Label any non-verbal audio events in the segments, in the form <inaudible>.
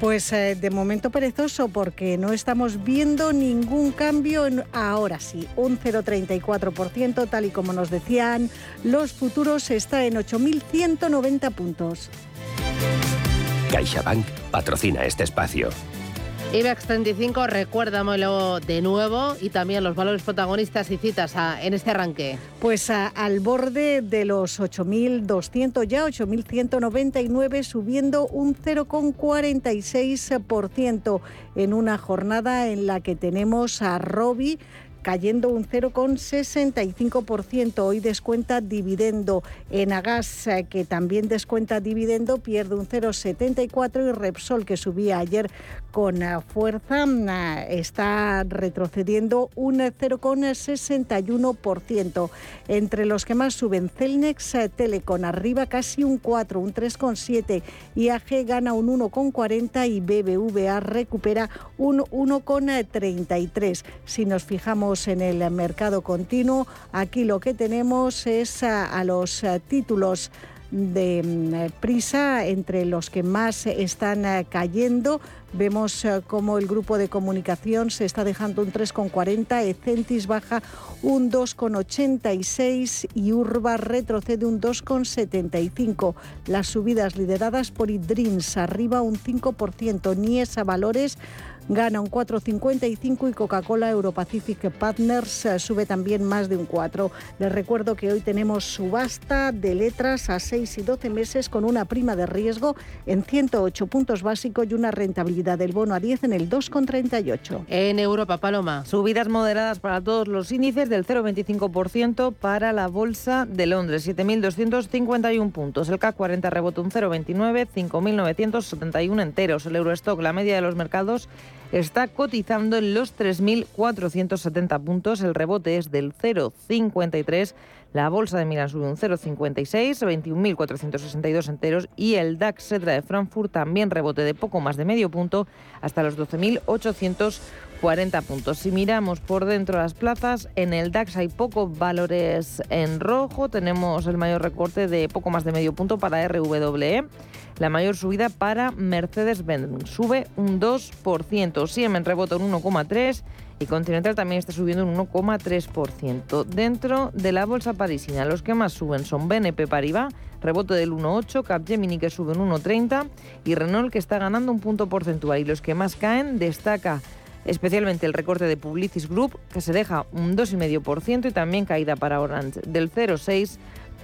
Pues eh, de momento perezoso porque no estamos viendo ningún cambio en, ahora sí, un 0,34% tal y como nos decían los futuros está en 8.190 puntos. CaixaBank patrocina este espacio. IBEX 35, recuérdamelo de nuevo y también los valores protagonistas y citas en este arranque. Pues al borde de los 8.200, ya 8.199, subiendo un 0,46% en una jornada en la que tenemos a Robi cayendo un 0,65%. Hoy descuenta dividendo. En Agas, eh, que también descuenta dividendo, pierde un 0,74% y Repsol, que subía ayer con eh, fuerza, eh, está retrocediendo un 0,61%. Entre los que más suben, Celnex Telecom arriba casi un 4, un 3,7. IAG gana un 1,40 y BBVA recupera un 1,33. Si nos fijamos en el mercado continuo. Aquí lo que tenemos es a, los eh, títulos de mm, prisa entre los que más están eh, cayendo. Vemos eh, cómo el grupo de comunicación se está dejando un 3,40, Ecentis baja un 2,86 y Urba retrocede un 2,75. Las subidas lideradas por Idrins arriba un 5%, Niesa Valores gana un 4,55 y Coca-Cola Europacific Partners eh, sube también más de un 4. Les recuerdo que hoy tenemos subasta de letras a 6 y 12 meses con una prima de riesgo en 108 puntos básicos y una rentabilidad del bono a 10 en el 2,38. En Europa, Paloma. Subidas moderadas para todos los índices del 0,25% para la Bolsa de Londres, 7.251 puntos. El CAC 40 rebota un 0,29, 5.971 enteros. El Eurostock, la media de los mercados, está cotizando en los 3.470 puntos. El rebote es del 0,53. La bolsa de Milán sube un 0,56, 21.462 enteros. Y el DAX Setra de Frankfurt también rebote de poco más de medio punto hasta los 12.840 puntos. Si miramos por dentro de las plazas, en el DAX hay pocos valores en rojo. Tenemos el mayor recorte de poco más de medio punto para RWE. La mayor subida para Mercedes-Benz sube un 2%, Siemens rebota un 1,3% y Continental también está subiendo un 1,3%. Dentro de la bolsa parisina, los que más suben son BNP Paribas, rebote del 1,8%, Capgemini que sube un 1,30% y Renault que está ganando un punto porcentual. Y los que más caen destaca especialmente el recorte de Publicis Group, que se deja un 2,5% y también caída para Orange del 0,6%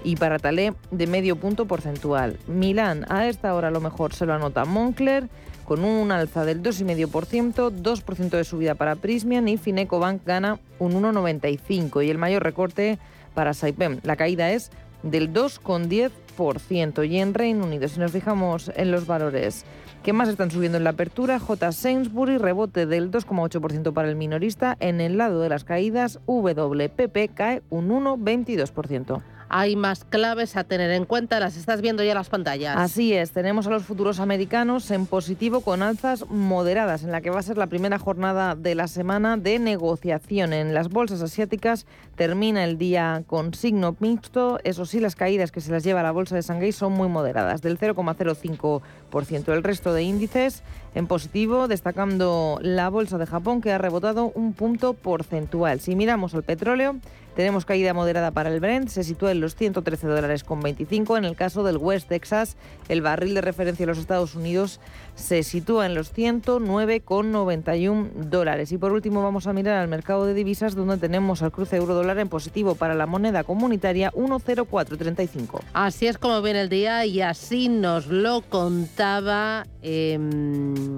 y para Talé de medio punto porcentual. Milán a esta hora a lo mejor se lo anota Moncler con un alza del 2,5%, 2% de subida para Prismian y Finecobank gana un 1,95% y el mayor recorte para Saipem. La caída es del 2,10% y en Reino Unido, si nos fijamos en los valores que más están subiendo en la apertura, J. Sainsbury rebote del 2,8% para el minorista, en el lado de las caídas WPP cae un 1,22% hay más claves a tener en cuenta. Las estás viendo ya en las pantallas. Así es, tenemos a los futuros americanos en positivo con alzas moderadas, en la que va a ser la primera jornada de la semana de negociación. En las bolsas asiáticas termina el día con signo mixto. Eso sí, las caídas que se las lleva la bolsa de Shanghái son muy moderadas, del 0,05%. El resto de índices en positivo, destacando la bolsa de Japón, que ha rebotado un punto porcentual. Si miramos el petróleo, tenemos caída moderada para el Brent, se sitúa en los 113 dólares con 25. En el caso del West Texas, el barril de referencia de los Estados Unidos se sitúa en los 109,91 dólares. Y por último vamos a mirar al mercado de divisas donde tenemos al cruce euro-dólar en positivo para la moneda comunitaria 10435. Así es como viene el día y así nos lo contaba em,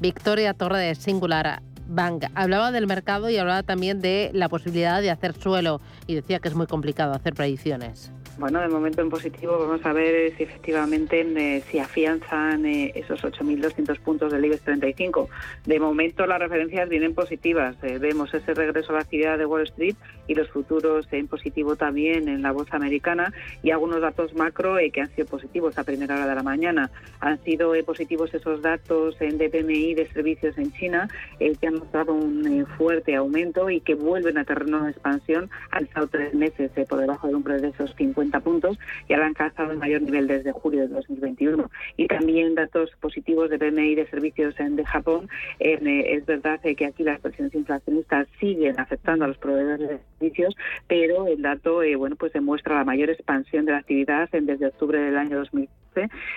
Victoria Torre de Singular. Bank. Hablaba del mercado y hablaba también de la posibilidad de hacer suelo y decía que es muy complicado hacer predicciones. Bueno, de momento en positivo vamos a ver si efectivamente eh, si afianzan eh, esos 8.200 puntos del IBEX 35. De momento las referencias vienen positivas. Eh, vemos ese regreso a la actividad de Wall Street y los futuros en positivo también en la bolsa americana y algunos datos macro que han sido positivos a primera hora de la mañana. Han sido positivos esos datos en DPMI de servicios en China que han mostrado un fuerte aumento y que vuelven a terreno de expansión. Han estado tres meses por debajo del umbral de esos 50 puntos y han alcanzado el mayor nivel desde julio de 2021. Y también datos positivos de PMI de servicios en, de Japón. Eh, es verdad que aquí las presiones inflacionistas siguen afectando a los proveedores de servicios, pero el dato eh, bueno pues demuestra la mayor expansión de la actividad desde octubre del año 2015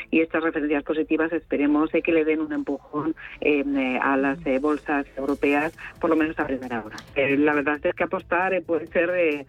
y estas referencias positivas esperemos que le den un empujón eh, a las bolsas europeas, por lo menos a primera hora. la verdad es que apostar puede ser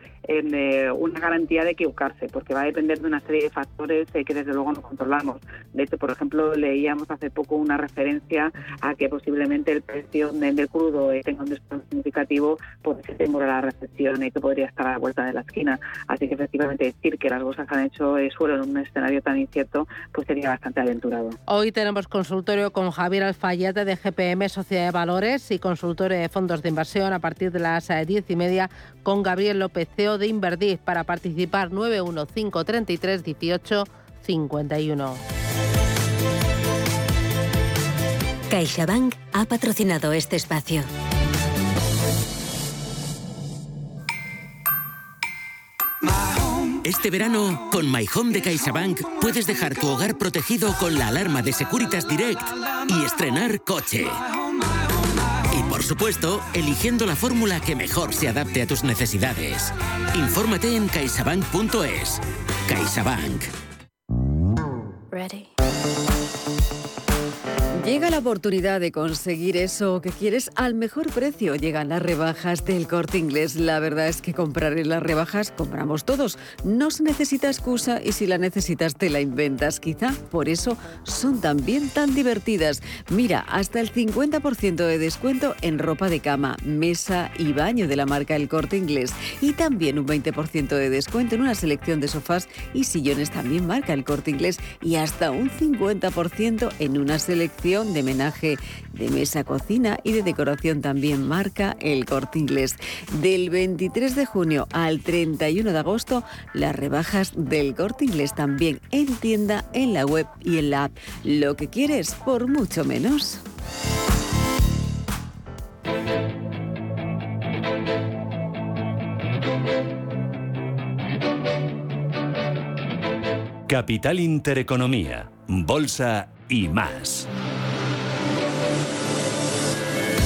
una garantía de equivocarse porque va a depender de una serie de factores eh, que desde luego no controlamos. De hecho, por ejemplo, leíamos hace poco una referencia a que posiblemente el precio del crudo eh, tenga un descenso significativo por ese temor a la recesión y que podría estar a la vuelta de la esquina. Así que efectivamente decir que las bolsas han hecho eh, suelo en un escenario tan incierto, pues sería bastante aventurado. Hoy tenemos consultorio con Javier Alfayate de GPM Sociedad de Valores y consultorio de fondos de inversión a partir de las diez y media con Gabriel López, CEO de Inverdir, para participar 91533 18 51. CaixaBank ha patrocinado este espacio. Este verano, con My Home de CaixaBank, puedes dejar tu hogar protegido con la alarma de Securitas Direct y estrenar coche. Y por supuesto, eligiendo la fórmula que mejor se adapte a tus necesidades. Infórmate en caixabank.es. CaixaBank. Ready. Llega la oportunidad de conseguir eso que quieres al mejor precio. Llegan las rebajas del corte inglés. La verdad es que comprar en las rebajas compramos todos. No se necesita excusa y si la necesitas te la inventas. Quizá por eso son también tan divertidas. Mira, hasta el 50% de descuento en ropa de cama, mesa y baño de la marca El Corte Inglés. Y también un 20% de descuento en una selección de sofás y sillones también marca El Corte Inglés. Y hasta un 50% en una selección de menaje de mesa cocina y de decoración también marca el corte inglés. Del 23 de junio al 31 de agosto, las rebajas del corte inglés también en tienda, en la web y en la app. Lo que quieres por mucho menos. Capital Intereconomía, Bolsa y más.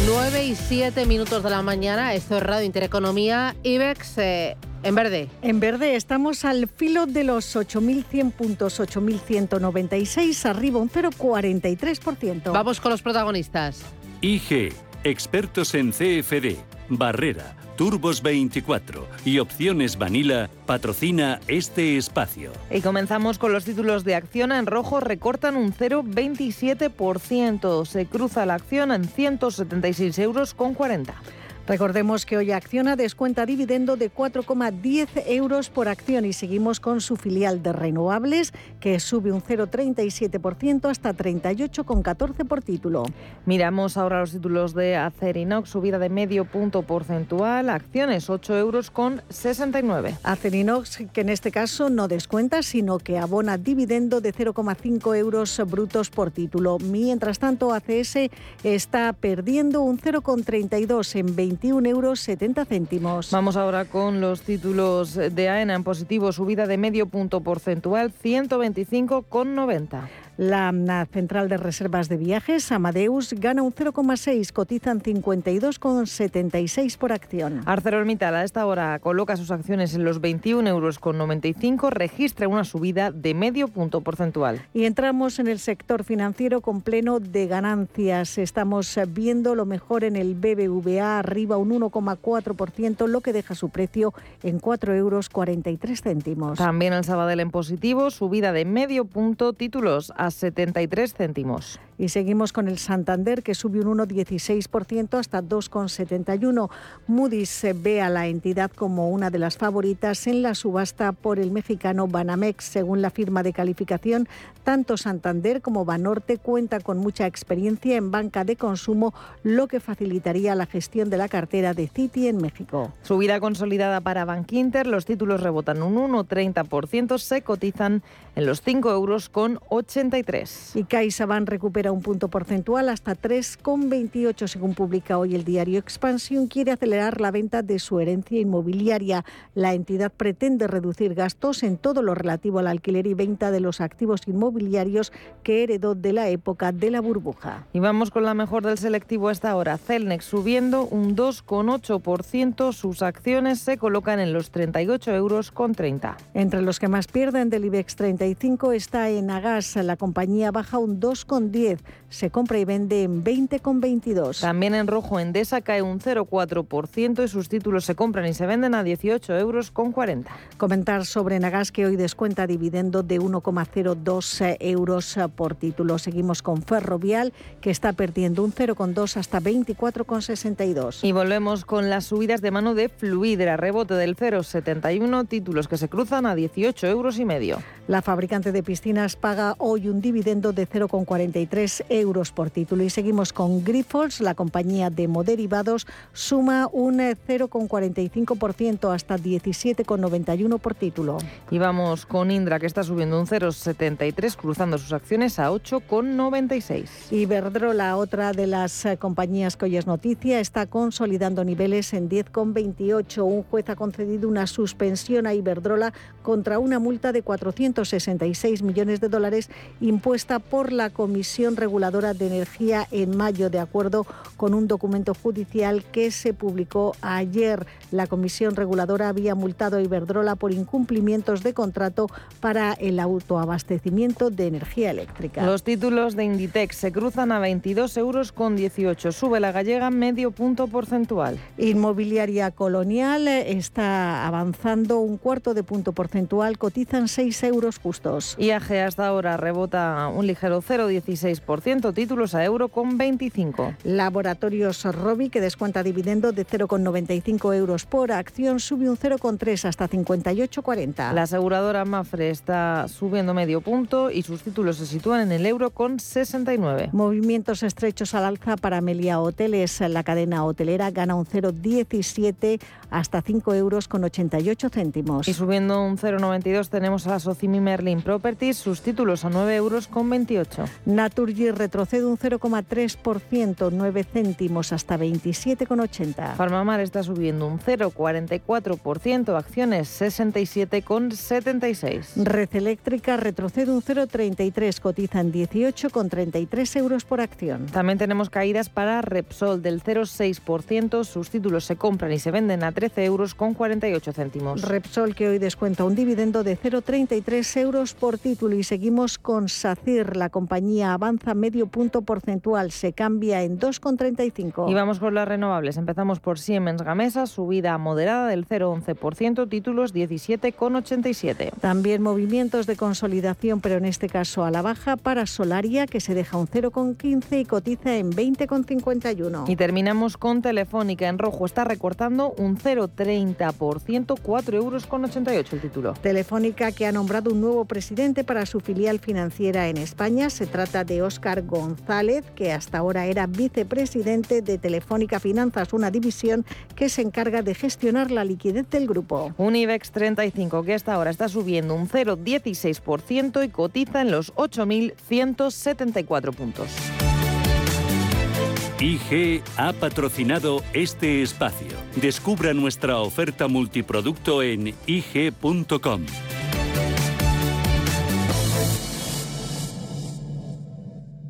9 y 7 minutos de la mañana, esto es Radio Intereconomía, IBEX eh, en verde. En verde estamos al filo de los 8.100 puntos, 8.196, arriba un 0,43%. Vamos con los protagonistas. IG, expertos en CFD, Barrera, Turbos 24 y Opciones Vanilla patrocina este espacio. Y comenzamos con los títulos de acción en rojo, recortan un 0,27%. Se cruza la acción en 176 euros con 40. Recordemos que hoy Acciona descuenta dividendo de 4,10 euros por acción y seguimos con su filial de renovables que sube un 0,37% hasta 38,14 por título. Miramos ahora los títulos de Acerinox, subida de medio punto porcentual, acciones 8 euros con 69. Acerinox que en este caso no descuenta sino que abona dividendo de 0,5 euros brutos por título. Mientras tanto ACS está perdiendo un 0,32 en 20 21 euros 70 céntimos. Vamos ahora con los títulos de AENA en positivo, subida de medio punto porcentual, 125,90. La Central de Reservas de Viajes, Amadeus, gana un 0,6, cotizan 52,76 por acción. ArcelorMittal a esta hora coloca sus acciones en los 21 euros con 95, registra una subida de medio punto porcentual. Y entramos en el sector financiero con pleno de ganancias. Estamos viendo lo mejor en el BBVA, arriba un 1,4%, lo que deja su precio en 4 euros 43 céntimos. También el Sabadell en positivo, subida de medio punto, títulos a 73 céntimos. Y seguimos con el Santander, que sube un 1,16% hasta 2,71. Moody's ve a la entidad como una de las favoritas en la subasta por el mexicano Banamex. Según la firma de calificación, tanto Santander como Banorte cuenta con mucha experiencia en banca de consumo, lo que facilitaría la gestión de la cartera de Citi en México. Subida consolidada para Bankinter, los títulos rebotan un 1,30%, se cotizan en los 5 euros con 83. Y CaixaBank recupera un punto porcentual hasta 3,28 según publica hoy el diario Expansión. Quiere acelerar la venta de su herencia inmobiliaria. La entidad pretende reducir gastos en todo lo relativo al alquiler y venta de los activos inmobiliarios que heredó de la época de la burbuja. Y vamos con la mejor del selectivo hasta ahora. Celnex subiendo un 2,8%. Sus acciones se colocan en los 38 euros con 30. Entre los que más pierden del IBEX 35 está Enagas. La compañía baja un 2,10. with Se compra y vende en 20,22. También en rojo Endesa cae un 0,4% y sus títulos se compran y se venden a 18 euros con 40. Comentar sobre Enagas que hoy descuenta dividendo de 1,02 euros por título. Seguimos con Ferrovial que está perdiendo un 0,2 hasta 24,62. Y volvemos con las subidas de mano de Fluidra, rebote del 0,71, títulos que se cruzan a 18 euros y medio. La fabricante de piscinas paga hoy un dividendo de 0,43 euros por título. Y seguimos con Grifols, la compañía de moderivados, suma un 0,45% hasta 17,91 por título. Y vamos con Indra, que está subiendo un 0,73, cruzando sus acciones a 8,96. Iberdrola, otra de las eh, compañías que hoy es noticia, está consolidando niveles en 10,28. Un juez ha concedido una suspensión a Iberdrola contra una multa de 466 millones de dólares impuesta por la Comisión Reguladora de Energía en mayo, de acuerdo con un documento judicial que se publicó ayer. La Comisión Reguladora había multado a Iberdrola por incumplimientos de contrato para el autoabastecimiento de energía eléctrica. Los títulos de Inditex se cruzan a 22 euros con 18. Sube la gallega medio punto porcentual. Inmobiliaria Colonial está avanzando un cuarto de punto porcentual, cotizan 6 euros justos. IAG hasta ahora rebota un ligero 0,16%, títulos a euro con 25. Laboratorios Robi, que descuenta dividendo de 0,95 euros por acción, sube un 0,3 hasta 58,40. La aseguradora Mafre está subiendo medio punto y sus títulos se sitúan en el euro con 69. Movimientos estrechos al alza para Melia Hoteles. La cadena hotelera gana un 0,17 hasta 5 euros con 88 céntimos. Y subiendo un 0,92 tenemos a Socimi Merlin Properties, sus títulos a 9 euros con 28. Naturgy retrocede un 0,3%, 9 céntimos hasta 27,80. Farmamar está subiendo un 0,44%, acciones 67,76. Red Eléctrica retrocede un 0,33, cotiza en 18,33 euros por acción. También tenemos caídas para Repsol del 0,6%, sus títulos se compran y se venden a 13 euros con 48 céntimos. Repsol que hoy descuenta un dividendo de 0,33 euros por título y seguimos con SACIR. La compañía avanza medio punto porcentual, se cambia en 2,35. Y vamos con las renovables. Empezamos por Siemens Gamesa, subida moderada del 0,11%, títulos 17,87. También movimientos de consolidación, pero en este caso a la baja para Solaria, que se deja un 0,15 y cotiza en 20,51. Y terminamos con Telefónica en rojo, está recortando un 0,30%, 4 euros con 88 el título. Telefónica que ha nombrado un nuevo presidente para su filial financiera en España. Se trata de Óscar González, que hasta ahora era vicepresidente de Telefónica Finanzas, una división que se encarga de gestionar la liquidez del grupo. Un IBEX 35 que hasta ahora está subiendo un 0,16% y cotiza en los 8.174 puntos. IG ha patrocinado este espacio. Descubra nuestra oferta multiproducto en IG.com.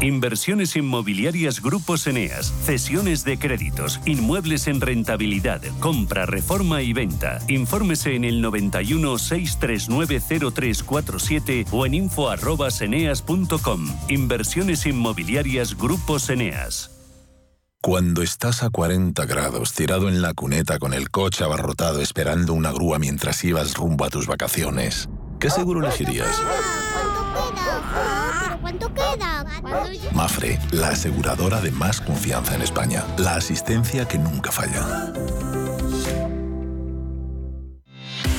Inversiones inmobiliarias Grupos Eneas, cesiones de créditos, inmuebles en rentabilidad, compra, reforma y venta. Infórmese en el 91 639 0347 o en info@eneas.com. Inversiones inmobiliarias Grupos Eneas. Cuando estás a 40 grados tirado en la cuneta con el coche abarrotado esperando una grúa mientras ibas rumbo a tus vacaciones, ¿qué seguro elegirías? Mafre, la aseguradora de más confianza en España. La asistencia que nunca falla.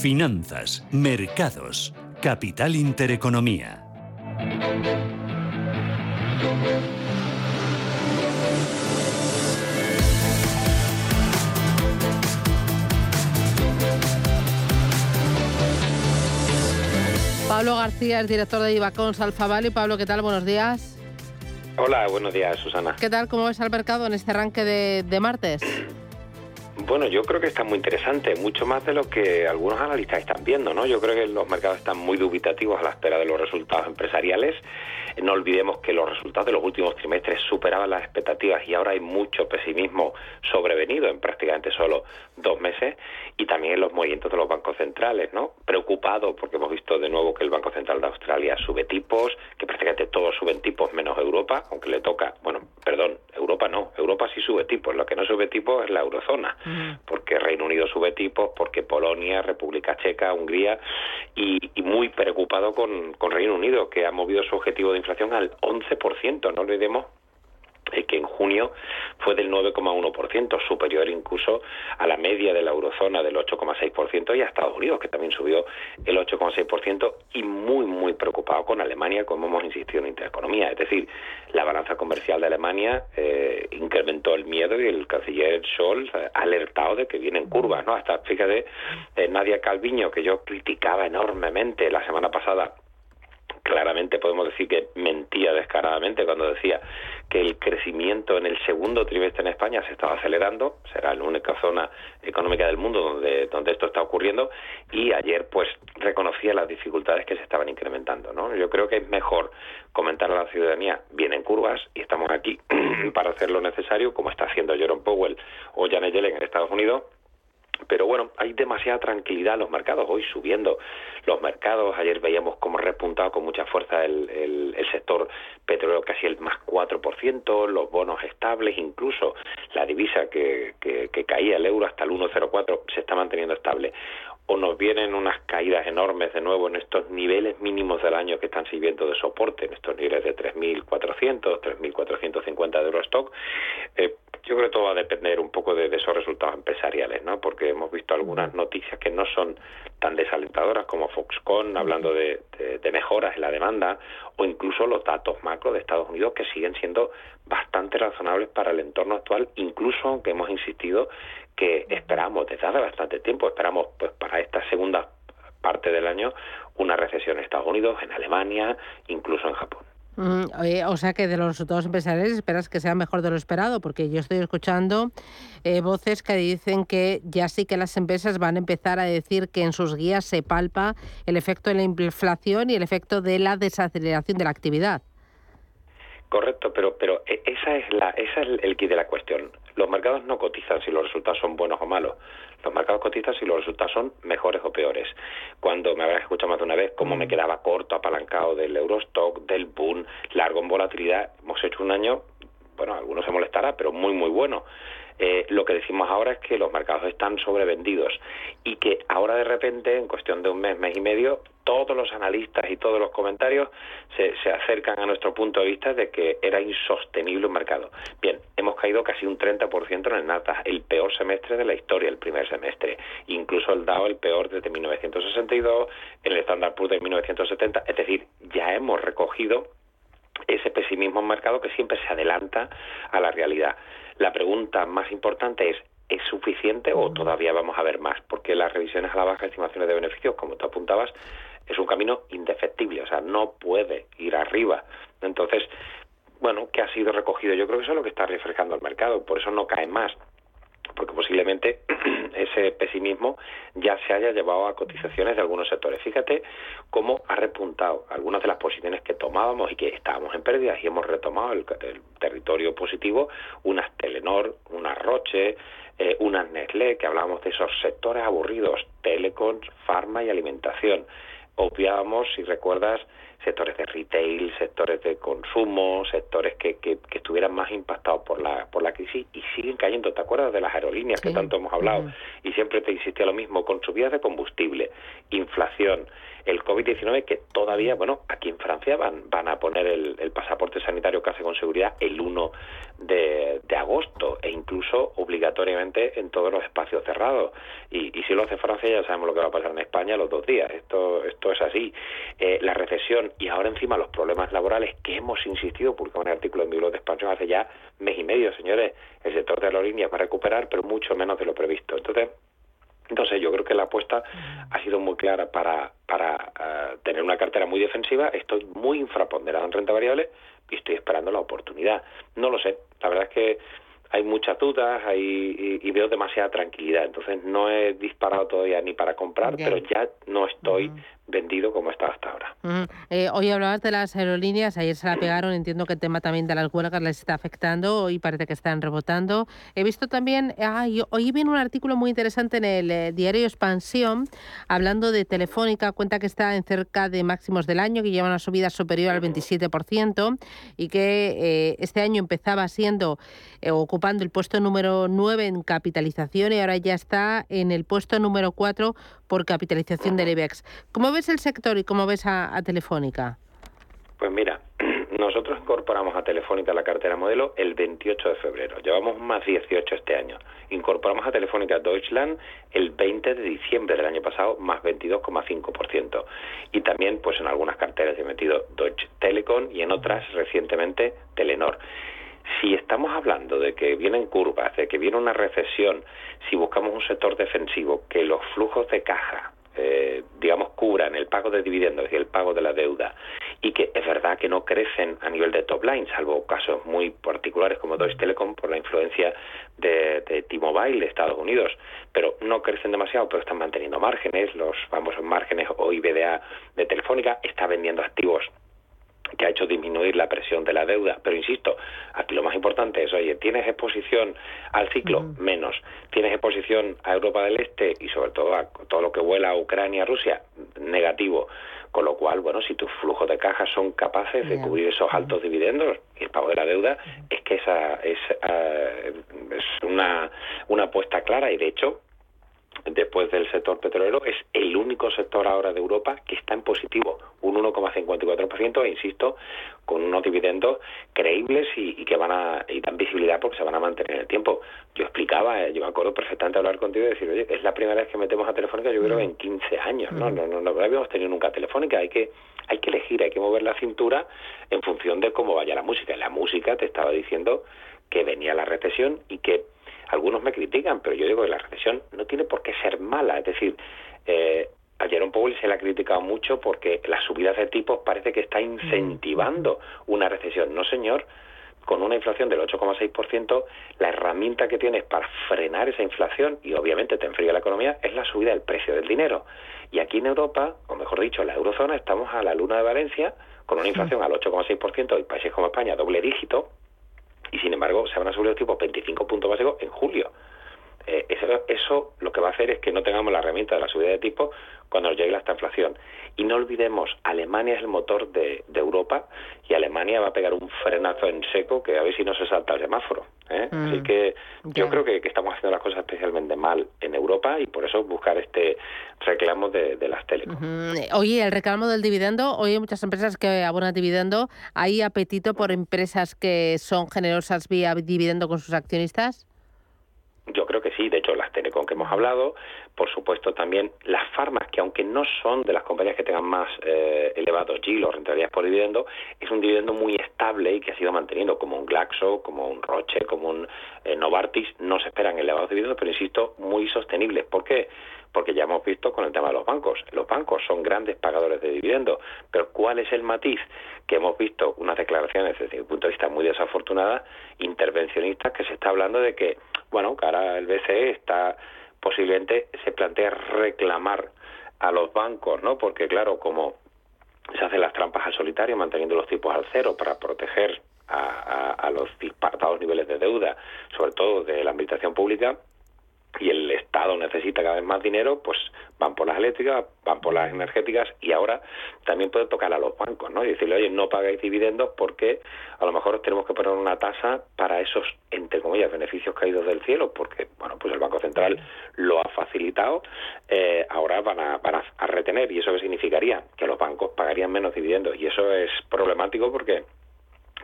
Finanzas, mercados, capital intereconomía. Pablo García es director de Ibacons Alfabali. Pablo, ¿qué tal? Buenos días. Hola, buenos días, Susana. ¿Qué tal? ¿Cómo ves al mercado en este arranque de, de martes? Bueno, yo creo que está muy interesante, mucho más de lo que algunos analistas están viendo, ¿no? Yo creo que los mercados están muy dubitativos a la espera de los resultados empresariales. No olvidemos que los resultados de los últimos trimestres superaban las expectativas y ahora hay mucho pesimismo sobrevenido en prácticamente solo dos meses y también en los movimientos de los bancos centrales, ¿no? Preocupado porque hemos visto de nuevo que el Banco Central de Australia sube tipos, que prácticamente todos suben tipos menos Europa, aunque le toca, bueno, perdón, Europa no, Europa sí sube tipos, lo que no sube tipos es la eurozona porque Reino Unido sube tipos, porque Polonia, República Checa, Hungría, y, muy preocupado con, con Reino Unido, que ha movido su objetivo de inflación al 11%, no olvidemos que en junio fue del 9,1%, superior incluso a la media de la eurozona del 8,6% y a Estados Unidos, que también subió el 8,6% y muy, muy preocupado con Alemania, como hemos insistido en Intereconomía. Es decir, la balanza comercial de Alemania eh, incrementó el miedo y el canciller Scholz ha alertado de que vienen curvas, ¿no? Hasta, fíjate, eh, Nadia Calviño, que yo criticaba enormemente la semana pasada claramente podemos decir que mentía descaradamente cuando decía que el crecimiento en el segundo trimestre en España se estaba acelerando, será la única zona económica del mundo donde, donde esto está ocurriendo, y ayer pues reconocía las dificultades que se estaban incrementando. ¿no? Yo creo que es mejor comentar a la ciudadanía, vienen curvas y estamos aquí <clears throat> para hacer lo necesario, como está haciendo Jerome Powell o Janet Yellen en Estados Unidos, pero bueno, hay demasiada tranquilidad en los mercados, hoy subiendo. Los mercados, ayer veíamos cómo repuntado con mucha fuerza el, el, sector petróleo casi el más 4%, los bonos estables, incluso la divisa que, que, que caía el euro hasta el 1,04 se está manteniendo estable o nos vienen unas caídas enormes de nuevo en estos niveles mínimos del año que están sirviendo de soporte, en estos niveles de 3.400, 3.450 de Eurostock, eh, yo creo que todo va a depender un poco de, esos resultados empresariales, ¿no? Porque hemos visto algunas noticias que no son tan desalentadoras como Foxconn hablando de, de, mejoras en la demanda o incluso los datos macro de Estados Unidos que siguen siendo bastante razonables para el entorno actual, incluso aunque hemos insistido que esperamos desde hace bastante tiempo, esperamos pues para esta segunda parte del año una recesión en Estados Unidos, en Alemania, incluso en Japón. Mm, o sea que de los resultados empresariales esperas que sea mejor de lo esperado, porque yo estoy escuchando eh, voces que dicen que ya sí que las empresas van a empezar a decir que en sus guías se palpa el efecto de la inflación y el efecto de la desaceleración de la actividad. Correcto, pero pero e, esa es la esa es el kit de la cuestión. Los mercados no cotizan si los resultados son buenos o malos. Los mercados cotizan si los resultados son mejores o peores. Cuando me habrás escuchado más de una vez cómo me mm. quedaba corto, apalancado del Eurostock, del boom, largo en volatilidad, hemos hecho un año, bueno, algunos se molestará, pero muy, muy bueno. Eh, lo que decimos ahora es que los mercados están sobrevendidos y que ahora de repente, en cuestión de un mes, mes y medio, todos los analistas y todos los comentarios se, se, acercan a nuestro punto de vista de que era insostenible un mercado. Bien, hemos caído casi un 30% en el Nasdaq, el peor semestre de la historia, el primer semestre. Incluso el DAO el peor desde 1962, el Standard Poor's de 1970. Es decir, ya hemos recogido ese pesimismo en mercado que siempre se adelanta a la realidad. La pregunta más importante es, ¿es suficiente o todavía vamos a ver más? Porque las revisiones a la baja estimaciones de beneficios, como tú apuntabas, es un camino indefectible, o sea, no puede ir arriba. Entonces, bueno, ¿qué ha sido recogido? Yo creo que eso es lo que está refrescando el mercado, por eso no cae más porque posiblemente <clears throat> ese pesimismo ya se haya llevado a cotizaciones de algunos sectores. Fíjate cómo ha repuntado algunas de las posiciones que tomábamos y que estábamos en pérdidas y hemos retomado el, territorio positivo, unas Telenor, unas Roche, eh, unas Nestlé, que hablábamos de esos sectores aburridos, telecoms, farma y alimentación. Obviábamos, si recuerdas, sectores de retail, sectores de consumo, sectores que, que, estuvieran más impactados por la, por la crisis y siguen cayendo. ¿Te acuerdas de las aerolíneas que tanto hemos hablado? Y siempre te insistía lo mismo, con subidas de combustible, inflación, el COVID-19 que todavía, bueno, aquí en Francia van, van a poner el, pasaporte sanitario casi con seguridad el 1 de, agosto e incluso obligatoriamente en todos los espacios cerrados. Y, si lo hace Francia ya sabemos lo que va a pasar en España los dos días. Esto, esto es así. Eh, la recesión y ahora encima los problemas laborales que hemos insistido, publicamos un artículo en mi blog de expansión hace ya mes y medio, señores, el sector de la línea va a recuperar, pero mucho menos de lo previsto. Entonces, entonces yo creo que la apuesta ha sido muy clara para, para eh, tener una cartera muy defensiva. Estoy muy infraponderado en renta variable y estoy esperando la oportunidad. No lo sé. La verdad es que hay muchas dudas hay, y, veo demasiada tranquilidad. Entonces no he disparado todavía ni para comprar, pero ya no estoy vendido como está hasta ahora. Eh, hoy hablabas de las aerolíneas, ayer se la pegaron, entiendo que el tema también de las huelgas les está afectando, hoy parece que están rebotando. He visto también, hoy viene un artículo muy interesante en el eh, diario Expansión, hablando de Telefónica, cuenta que está en cerca de máximos del año, que lleva una subida superior al 27% y que eh, este año empezaba siendo, ocupando el puesto número 9 en capitalización y ahora ya está en el puesto número 4 por capitalización del IBEX. ¿Cómo ves el sector y cómo ves a, Telefónica? Pues mira, <clears throat> nosotros incorporamos a Telefónica la cartera modelo el 28 de febrero. Llevamos más 18 este año. Incorporamos a Telefónica Deutschland el 20 de diciembre del año pasado, más 22,5%. Y también, pues en algunas carteras he metido Deutsche Telekom y en otras recientemente Telenor si estamos hablando de que vienen curvas, de que viene una recesión, si buscamos un sector defensivo, que los flujos de caja, eh, digamos, cubran el pago de dividendos y el pago de la deuda, y que es verdad que no crecen a nivel de top line, salvo casos muy particulares como Deutsche Telekom por la influencia de, T-Mobile de Estados Unidos, pero no crecen demasiado, pero están manteniendo márgenes, los famosos márgenes o IBDA de Telefónica, está vendiendo activos que ha hecho disminuir la presión de la deuda. Pero insisto, aquí lo más importante es, oye, ¿tienes exposición al ciclo? Menos. ¿Tienes exposición a Europa del Este y sobre todo a todo lo que vuela a Ucrania, Rusia? Negativo. Con lo cual, bueno, si tus flujos de caja son capaces de cubrir esos altos dividendos y el pago de la deuda, es que esa es, eh, es una, una apuesta clara y de hecho después del sector petrolero, es el único sector ahora de Europa que está en positivo, un 1,54%, e insisto, con unos dividendos creíbles y, que van a y dan visibilidad porque se van a mantener en el tiempo. Yo explicaba, eh, yo me acuerdo perfectamente hablar contigo y decir, oye, es la primera vez que metemos a Telefónica, yo creo, en 15 años, ¿no? No, no, no habíamos tenido nunca Telefónica, hay que hay que elegir, hay que mover la cintura en función de cómo vaya la música. La música te estaba diciendo que venía la recesión y que algunos me critican, pero yo digo que la recesión no tiene por qué ser mala. Es decir, eh, a Jerome Powell se le ha criticado mucho porque las subidas de tipos parece que está incentivando una recesión. No, señor, con una inflación del 8,6%, la herramienta que tienes para frenar esa inflación y obviamente te enfría la economía es la subida del precio del dinero. Y aquí en Europa, o mejor dicho, en la eurozona, estamos a la luna de Valencia con una inflación al 8,6% y países como España doble dígito y sin embargo se van a subir los tipos 25 puntos básicos en julio. Eh, eso, eso, lo que va a hacer es que no tengamos la herramienta de la subida de tipos cuando nos llegue la inflación. Y no olvidemos, Alemania es el motor de, Europa y Alemania va a pegar un frenazo en seco que a ver si no se salta el semáforo. ¿eh? Mm, Así que yo creo que, estamos haciendo las cosas especialmente mal en Europa y por eso buscar este reclamo de, las telecom. Oye, el reclamo del dividendo, hoy hay muchas empresas que abonan dividendo. ¿Hay apetito por empresas que son generosas vía dividendo con sus accionistas? Yo creo que sí, de hecho las telecom que hemos hablado, por supuesto también las farmas, que aunque no son de las compañías que tengan más eh, elevados yield o rentabilidades por dividendo, es un dividendo muy estable y que ha sido manteniendo como un Glaxo, como un Roche, como un eh, Novartis, no se esperan elevados dividendos, pero insisto, muy sostenibles. ¿Por qué? Porque ya hemos visto con el tema de los bancos. Los bancos son grandes pagadores de dividendos, pero ¿cuál es el matiz? Que hemos visto unas declaraciones desde mi punto de vista muy desafortunadas, intervencionistas, que se está hablando de que bueno, que ahora el BCE está posiblemente se plantea reclamar a los bancos, ¿no? Porque claro, como se hacen las trampas al solitario manteniendo los tipos al cero para proteger a, a los disparatados niveles de deuda, sobre todo de la administración pública, y el Estado necesita cada vez más dinero, pues van por las eléctricas, van por las energéticas y ahora también puede tocar a los bancos, ¿no? Y decirle, oye, no pagáis dividendos porque a lo mejor tenemos que poner una tasa para esos, entre comillas, beneficios caídos del cielo, porque, bueno, pues el Banco Central lo ha facilitado, eh, ahora van a, van a retener. ¿Y eso qué significaría? Que los bancos pagarían menos dividendos. Y eso es problemático porque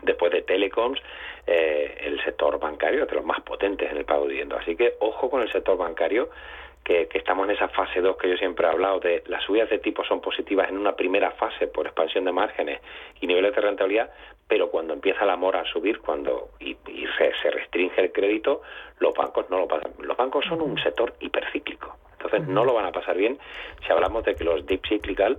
después de telecoms, eh, el sector bancario es de los más potentes en el pago de dividendos. Así que ojo con el sector bancario, que, estamos en esa fase 2 que yo siempre he hablado de las subidas de tipo son positivas en una primera fase por expansión de márgenes y niveles de rentabilidad, pero cuando empieza la mora a subir cuando y, se, restringe el crédito, los bancos no lo pasan. Los bancos son un sector hipercíclico. Entonces no lo van a pasar bien si hablamos de que los deep cyclical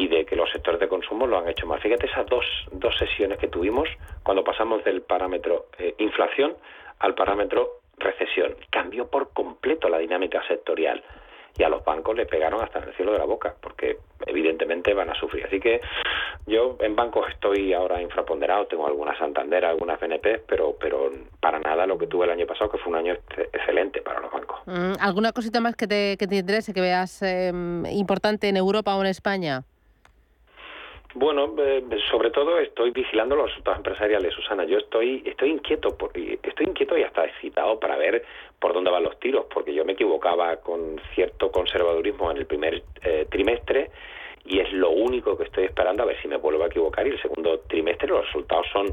y de que los sectores de consumo lo han hecho mal. Fíjate esas dos, dos sesiones que tuvimos cuando pasamos del parámetro eh, inflación al parámetro recesión. Cambió por completo la dinámica sectorial y a los bancos le pegaron hasta en el cielo de la boca, porque evidentemente van a sufrir. Así que yo en bancos estoy ahora infraponderado, tengo algunas Santander, algunas BNP, pero, pero para nada lo que tuve el año pasado, que fue un año excelente para los bancos. Mm, ¿Alguna cosita más que te, que te interese, que veas em, importante en Europa o en España? Bueno, eh, sobre todo estoy vigilando los resultados empresariales, Susana. Yo estoy estoy inquieto porque estoy inquieto y hasta excitado para ver por dónde van los tiros, porque yo me equivocaba con cierto conservadurismo en el primer eh, trimestre y es lo único que estoy esperando a ver si me vuelvo a equivocar y el segundo trimestre los resultados son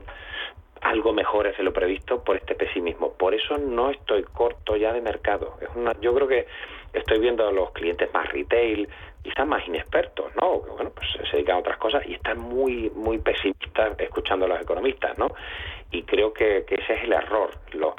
algo mejores de lo previsto por este pesimismo. Por eso no estoy corto ya de mercado. Es una, yo creo que estoy viendo a los clientes más retail, quizás más inexpertos, ¿no? Que, bueno, pues se dedican a otras cosas y están muy, muy pesimistas escuchando a los economistas, ¿no? Y creo que, ese es el error.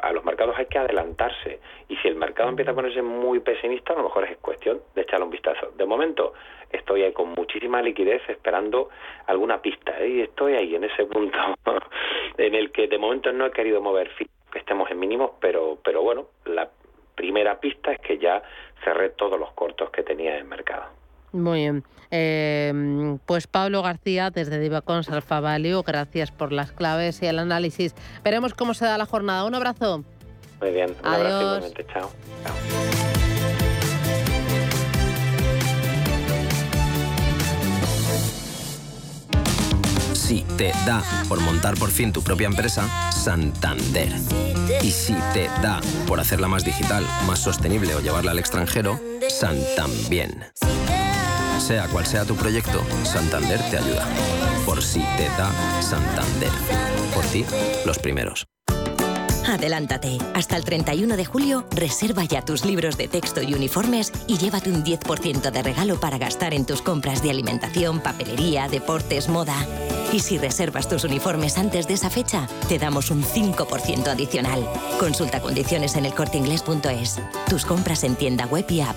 a los mercados hay que adelantarse. Y si el mercado empieza a ponerse muy pesimista, a lo mejor es cuestión de echarle un vistazo. De momento, estoy ahí con muchísima liquidez esperando alguna pista. ¿eh? Y estoy ahí en ese punto <laughs> en el que de momento no he querido mover que estemos en mínimos, pero, pero bueno, la primera pista es que ya cerré todos los cortos que tenía en el mercado. Muy bien. Eh, pues Pablo García, desde Divacons Alfa Value, gracias por las claves y el análisis. Veremos cómo se da la jornada. Un abrazo. Muy bien. Un abrazo igualmente. Chao. Si te da por montar por fin tu propia empresa, Santander. Y si te da por hacerla más digital, más sostenible o llevarla al extranjero, Santander. Sea cual sea tu proyecto, Santander te ayuda. Por si te da Santander. Por ti, los primeros. Adelántate. Hasta el 31 de julio, reserva ya tus libros de texto y uniformes y llévate un 10% de regalo para gastar en tus compras de alimentación, papelería, deportes, moda. Y si reservas tus uniformes antes de esa fecha, te damos un 5% adicional. Consulta condiciones en elcorteingles.es. Tus compras en tienda web y app.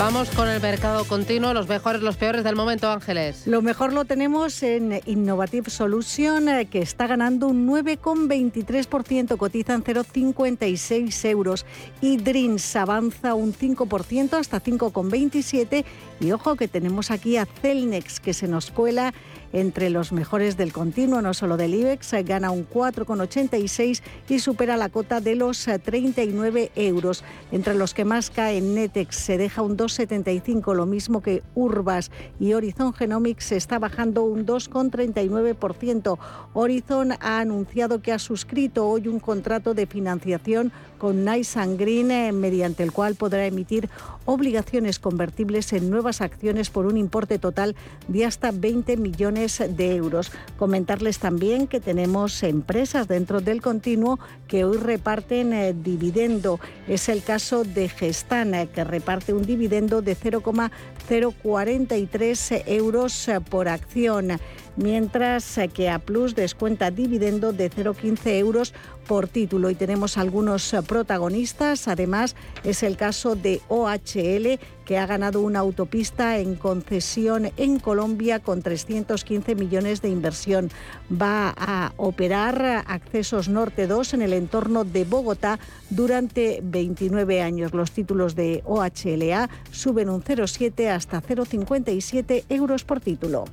Vamos con el mercado continuo, los mejores, los peores del momento, Ángeles. Lo mejor lo tenemos en Innovative Solution, eh, que está ganando un 9,23%, cotiza en 0,56 euros. Y Dreams avanza un 5% hasta 5,27. Y ojo que tenemos aquí a Celnex, que se nos cuela entre los mejores del continuo, no solo del IBEX, eh, gana un 4,86 y supera la cota de los 39 eh, euros. Entre los que más cae Netex se deja un 2,75, lo mismo que Urbas y Horizon Genomics está bajando un 2,39%. Horizon ha anunciado que ha suscrito hoy un contrato de financiación con Nice and Green, eh, mediante el cual podrá emitir obligaciones convertibles en nuevas acciones por un importe total de hasta 20 millones de euros. Comentarles también que tenemos empresas dentro del continuo que hoy reparten eh, dividendo. Es el caso de Gestana, que reparte un dividendo de 0,043 euros por acción mientras que A Plus descuenta dividendo de 0,15 euros por título. Y tenemos algunos protagonistas. Además, es el caso de OHL, que ha ganado una autopista en concesión en Colombia con 315 millones de inversión. Va a operar accesos Norte 2 en el entorno de Bogotá durante 29 años. Los títulos de OHLA suben un 0,7 hasta 0,57 euros por título.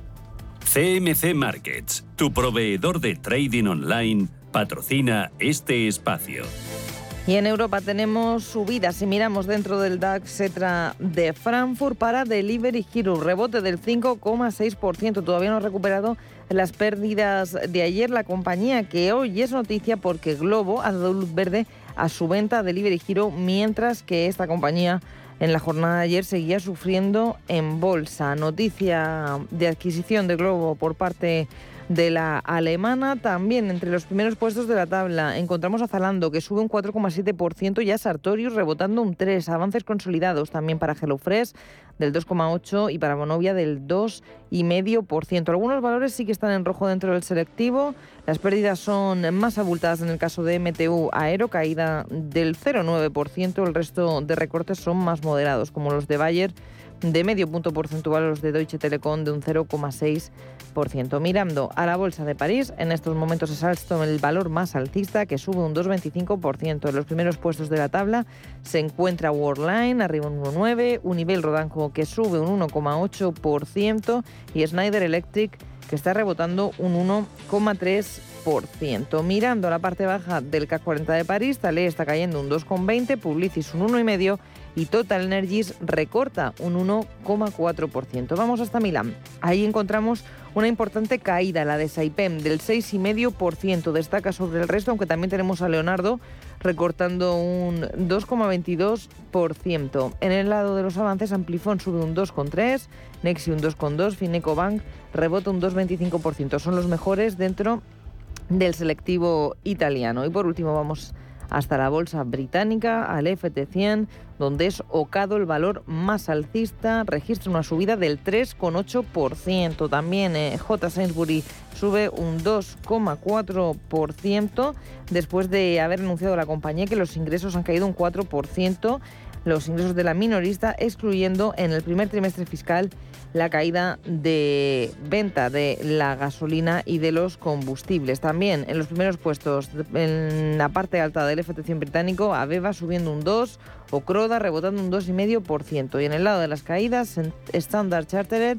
CMC Markets, tu proveedor de trading online, patrocina este espacio. Y en Europa tenemos subidas. Si miramos dentro del DAX Etra de Frankfurt para Delivery Hero, rebote del 5,6%. Todavía no ha recuperado las pérdidas de ayer la compañía, que hoy es noticia porque Globo ha dado luz verde a su venta Delivery Hero, mientras que esta compañía en la jornada de ayer seguía sufriendo en bolsa. Noticia de adquisición de Globo por parte de la alemana. También entre los primeros puestos de la tabla encontramos a Zalando que sube un 4,7% y a Sartorius rebotando un 3%. Avances consolidados también para HelloFresh del 2,8% y para Bonovia del 2,5%. Algunos valores sí que están en rojo dentro del selectivo. Las pérdidas son más abultadas en el caso de MTU Aero, caída del 0,9%. El resto de recortes son más moderados, como los de Bayer de medio punto porcentual, los de Deutsche Telekom de un 0,6%. Mirando a la Bolsa de París, en estos momentos es Alstom el valor más alcista, que sube un 2,25%. En los primeros puestos de la tabla se encuentra Worldline, arriba un 1,9%, Univel Rodanjo, que sube un 1,8%, y Schneider Electric que está rebotando un 1,3%. Mirando la parte baja del CAC 40 de París, Talé está cayendo un 2,20, Publicis un 1,5% y Total Energies recorta un 1,4%. Vamos hasta Milán. Ahí encontramos una importante caída, la de Saipem, del 6,5%. Destaca sobre el resto, aunque también tenemos a Leonardo recortando un 2,22%. En el lado de los avances, Amplifon sube un 2,3%, Nexi un 2,2%, Fineco Bank rebota un 2,25%. Son los mejores dentro del selectivo italiano. Y por último vamos hasta la bolsa británica, al FT100, donde es ocado el valor más alcista, registra una subida del 3,8%. También eh, J. Sainsbury sube un 2,4% después de haber anunciado la compañía que los ingresos han caído un 4%, los ingresos de la minorista, excluyendo en el primer trimestre fiscal la caída de venta de la gasolina y de los combustibles. También en los primeros puestos, en la parte alta del FT100 británico, Aveva subiendo un 2, Ocroda rebotando un 2,5%. Y en el lado de las caídas, Standard Chartered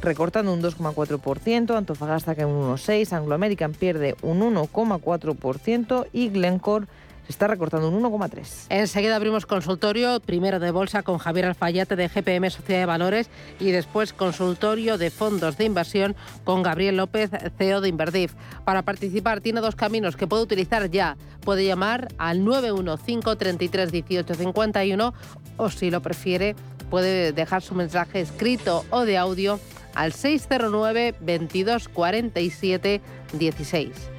recortando un 2,4%, Antofagasta que un 1,6%, Anglo American pierde un 1,4% y Glencore está recortando un 1,3. Enseguida abrimos consultorio, primero de bolsa con Javier Alfayate de GPM Sociedad de Valores y después consultorio de fondos de inversión con Gabriel López, CEO de Inverdif. Para participar tiene dos caminos que puede utilizar ya. Puede llamar al 915 33 18 51 o si lo prefiere puede dejar su mensaje escrito o de audio al 609 22 47 16.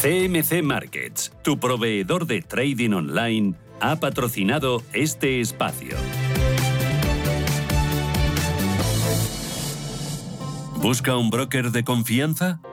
CMC Markets, tu proveedor de trading online, ha patrocinado este espacio. ¿Busca un broker de confianza?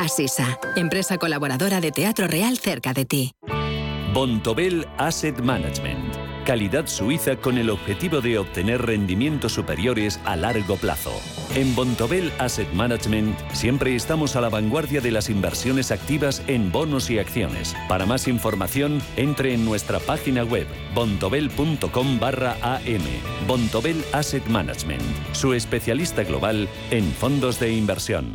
Asisa, empresa colaboradora de Teatro Real cerca de ti. Bontobel Asset Management. Calidad suiza con el objetivo de obtener rendimientos superiores a largo plazo. En Bontobel Asset Management siempre estamos a la vanguardia de las inversiones activas en bonos y acciones. Para más información, entre en nuestra página web bontobel.com barra am. Bontobel Asset Management, su especialista global en fondos de inversión.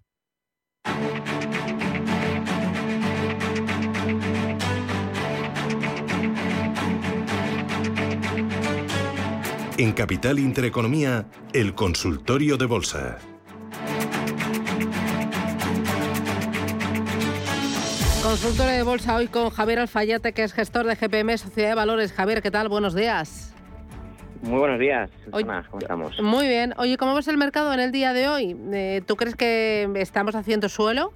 En Capital Intereconomía, el consultorio de bolsa. Consultorio de bolsa hoy con Javier Alfayate, que es gestor de GPM Sociedad de Valores. Javier, ¿qué tal? Buenos días. Muy buenos días, Susana. ¿Cómo estamos? Muy bien. Oye, ¿cómo ves el mercado en el día de hoy? Eh, ¿Tú crees que estamos haciendo suelo?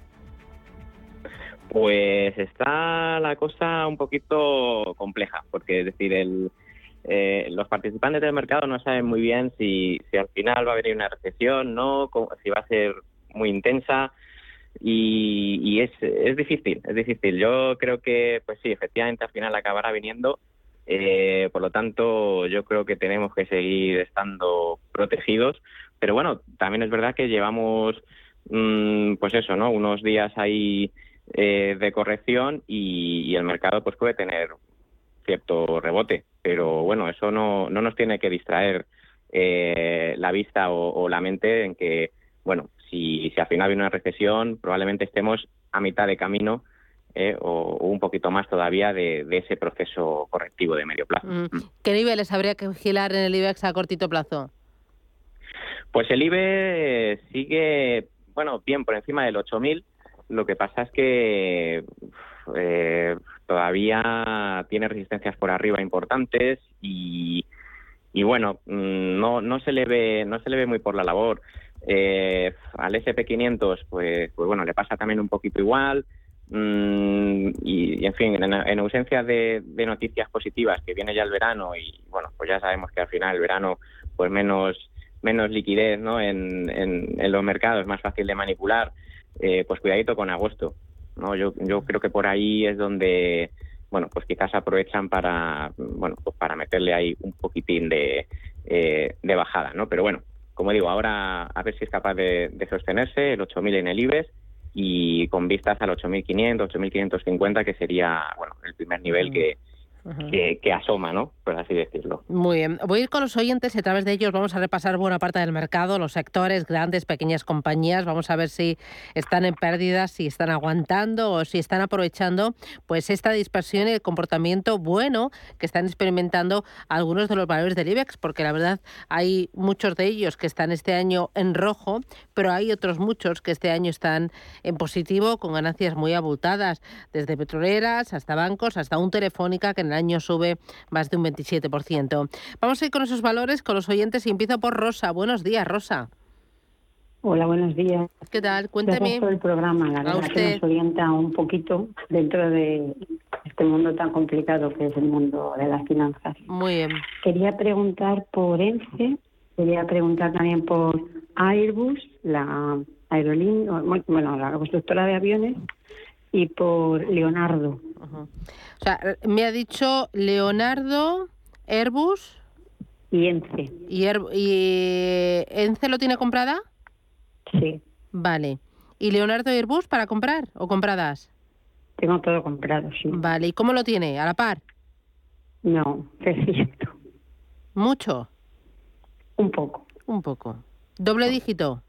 Pues está la cosa un poquito compleja, porque es decir, el, eh, los participantes del mercado no saben muy bien si, al final va a venir una recesión, no, si va a ser muy intensa y, es, es difícil, es difícil. Yo creo que, pues sí, efectivamente al final acabará viniendo. Eh, por lo tanto, yo creo que tenemos que seguir estando protegidos. Pero bueno, también es verdad que llevamos, mm, pues eso, ¿no? Unos días ahí eh, de corrección y, y, el mercado pues puede tener cierto rebote pero bueno, eso no, no nos tiene que distraer eh, la vista o, la mente en que, bueno, si, si al final viene una recesión, probablemente estemos a mitad de camino eh, o, un poquito más todavía de, ese proceso correctivo de medio plazo. Mm. Mm. ¿Qué niveles habría que vigilar en el IBEX a cortito plazo? Pues el IBEX sigue, bueno, bien por encima del 8.000. Lo que pasa es que eh, todavía tiene resistencias por arriba importantes y, y bueno, mm, no, no se le ve, no se le ve muy por la labor. Eh, al SP500, pues, pues bueno, le pasa también un poquito igual. Mm, y, en fin, en, ausencia de, noticias positivas, que viene ya el verano y bueno, pues ya sabemos que al final el verano, pues menos menos liquidez ¿no? en, en, los mercados, más fácil de manipular, eh, pues cuidadito con agosto. ¿No? Yo, yo creo que por ahí es donde, bueno, pues quizás aprovechan para, bueno, pues para meterle ahí un poquitín de, eh, de bajada, ¿no? Pero bueno, como digo, ahora a ver si es capaz de, sostenerse el 8.000 en el IBEX y con vistas al 8.500, 8.550, que sería, bueno, el primer nivel mm. que, que, asoma, ¿no? Por así decirlo. Muy bien. Voy a ir con los oyentes y a través de ellos vamos a repasar buena parte del mercado, los sectores, grandes, pequeñas compañías. Vamos a ver si están en pérdidas, si están aguantando o si están aprovechando pues esta dispersión y el comportamiento bueno que están experimentando algunos de los valores del IBEX, porque la verdad hay muchos de ellos que están este año en rojo, pero hay otros muchos que este año están en positivo con ganancias muy abultadas, desde petroleras hasta bancos, hasta un telefónica que en año sube más de un 27%. Vamos a ir con esos valores, con los oyentes y empiezo por Rosa. Buenos días, Rosa. Hola, buenos días. ¿Qué tal? Gracias por el programa. La verdad que nos orienta un poquito dentro de este mundo tan complicado que es el mundo de las finanzas. Muy bien. Quería preguntar por ENCE, quería preguntar también por Airbus, la aerolínea, bueno, la constructora de aviones, y por Leonardo. O sea, me ha dicho Leonardo, Airbus. Y Ence. ¿Y, ¿Y Ence lo tiene comprada? Sí. Vale. ¿Y Leonardo y Airbus para comprar o compradas? Tengo todo comprado, sí. Vale. ¿Y cómo lo tiene? ¿A la par? No, cierto. ¿Mucho? Un poco. Un poco. ¿Doble dígito?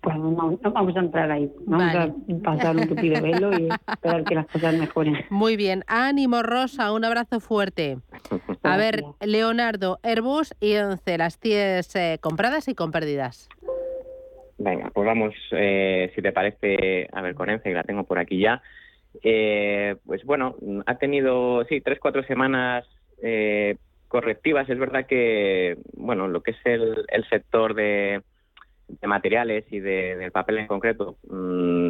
Pues no, vamos a entrar ahí. Vamos a pasar un tupido velo y esperar que las cosas mejoren. Muy bien. Ánimo, Rosa. Un abrazo fuerte. A ver, Leonardo, Airbus y Once, las tienes eh, compradas y con pérdidas. Venga, pues vamos, eh, si te parece, a ver, con Ence, que la tengo por aquí ya. Eh, pues bueno, ha tenido, sí, tres, cuatro semanas correctivas. Es verdad que, bueno, lo que es el, el sector de de materiales y de, del papel en concreto, mm,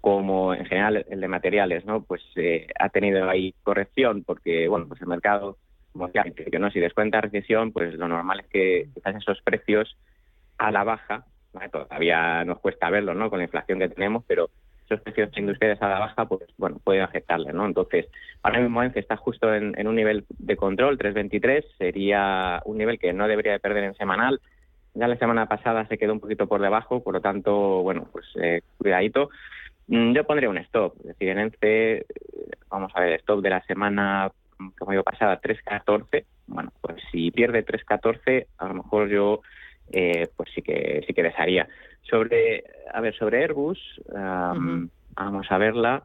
como en general el de materiales, ¿no? Pues eh, ha tenido ahí corrección porque, bueno, pues el mercado, como decía, que no, si descuenta recesión, pues lo normal es que quizás esos precios a la baja, todavía nos cuesta verlo, ¿no? Con la inflación que tenemos, pero esos precios industriales a la baja, pues bueno, pueden afectarle, ¿no? Entonces, ahora mismo ENCE está justo en, un nivel de control, 3.23, sería un nivel que no debería de perder en semanal. Ya la semana pasada se quedó un poquito por debajo, por lo tanto, bueno, pues eh, cuidadito. Mm, yo pondría un stop, es decir, en ENCE, vamos a ver, stop de la semana, como digo, pasada, 3.14. Bueno, pues si pierde 3.14, a lo mejor yo, eh, pues sí que sí que desharía. Sobre, a ver, sobre Airbus, vamos a verla.